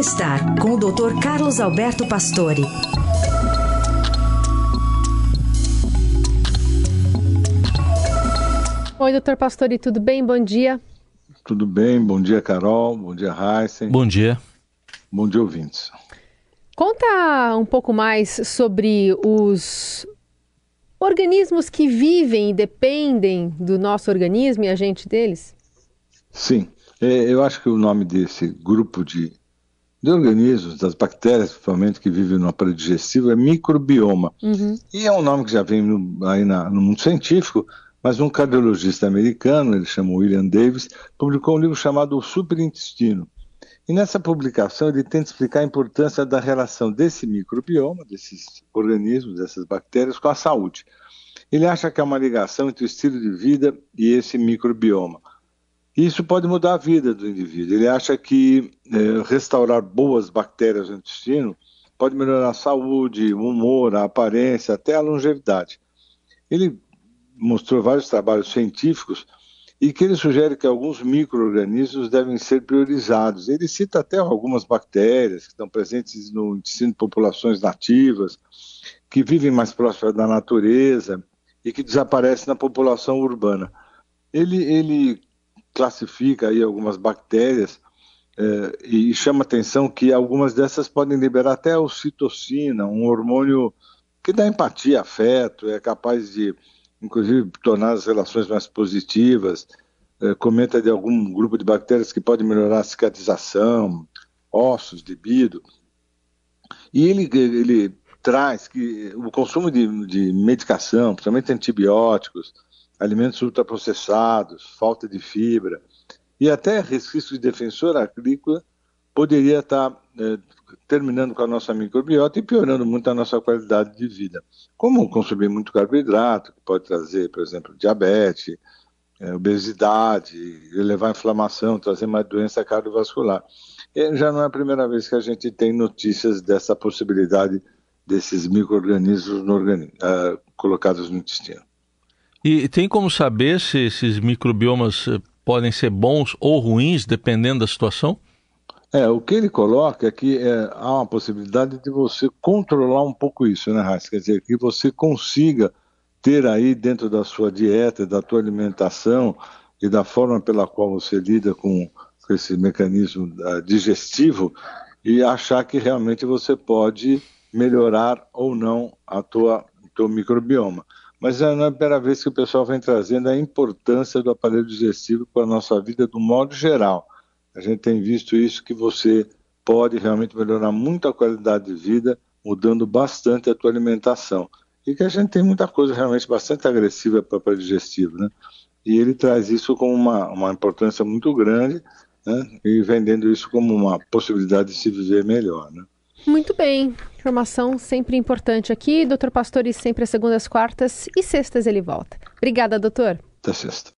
Bem-estar com o Dr. Carlos Alberto Pastore. Oi, doutor Pastore, tudo bem? Bom dia. Tudo bem, bom dia, Carol, bom dia, Heisen. Bom dia. Bom dia, ouvintes. Conta um pouco mais sobre os organismos que vivem e dependem do nosso organismo e a gente deles? Sim, é, eu acho que o nome desse grupo de, de organismos, das bactérias principalmente, que vivem no aparelho digestivo, é microbioma. Uhum. E é um nome que já vem no, aí na, no mundo científico, mas um cardiologista americano, ele chama William Davis, publicou um livro chamado O Superintestino. E nessa publicação ele tenta explicar a importância da relação desse microbioma, desses organismos, dessas bactérias, com a saúde. Ele acha que há uma ligação entre o estilo de vida e esse microbioma. Isso pode mudar a vida do indivíduo. Ele acha que é, restaurar boas bactérias no intestino pode melhorar a saúde, o humor, a aparência, até a longevidade. Ele mostrou vários trabalhos científicos e que ele sugere que alguns micro-organismos devem ser priorizados. Ele cita até algumas bactérias que estão presentes no intestino de populações nativas, que vivem mais próximas da natureza e que desaparecem na população urbana. Ele, ele classifica aí algumas bactérias eh, e chama atenção que algumas dessas podem liberar até a ocitocina, um hormônio que dá empatia, afeto, é capaz de inclusive tornar as relações mais positivas. É, comenta de algum grupo de bactérias que pode melhorar a cicatrização, ossos, libido. E ele, ele traz que o consumo de, de medicação, principalmente antibióticos, alimentos ultraprocessados, falta de fibra e até resquício de defensor agrícola poderia estar é, terminando com a nossa microbiota e piorando muito a nossa qualidade de vida. Como consumir muito carboidrato, que pode trazer, por exemplo, diabetes, é, obesidade, elevar a inflamação, trazer mais doença cardiovascular. E já não é a primeira vez que a gente tem notícias dessa possibilidade desses micro-organismos uh, colocados no intestino. E tem como saber se esses microbiomas eh, podem ser bons ou ruins, dependendo da situação? É, o que ele coloca é que é, há uma possibilidade de você controlar um pouco isso, né, Raíssa? Quer dizer, que você consiga ter aí dentro da sua dieta, da tua alimentação e da forma pela qual você lida com, esse mecanismo uh, digestivo e achar que realmente você pode melhorar ou não a tua teu microbioma. Mas não é a primeira vez que o pessoal vem trazendo a importância do aparelho digestivo para a nossa vida do modo geral. A gente tem visto isso que você pode realmente melhorar muito a qualidade de vida, mudando bastante a tua alimentação. E que a gente tem muita coisa realmente bastante agressiva para o digestivo, né? E ele traz isso como uma, uma importância muito grande, né? E vendendo isso como uma possibilidade de se viver melhor, né? Muito bem, informação sempre importante aqui. Doutor Pastores sempre às segundas, quartas e sextas ele volta. Obrigada, doutor. Até sexta.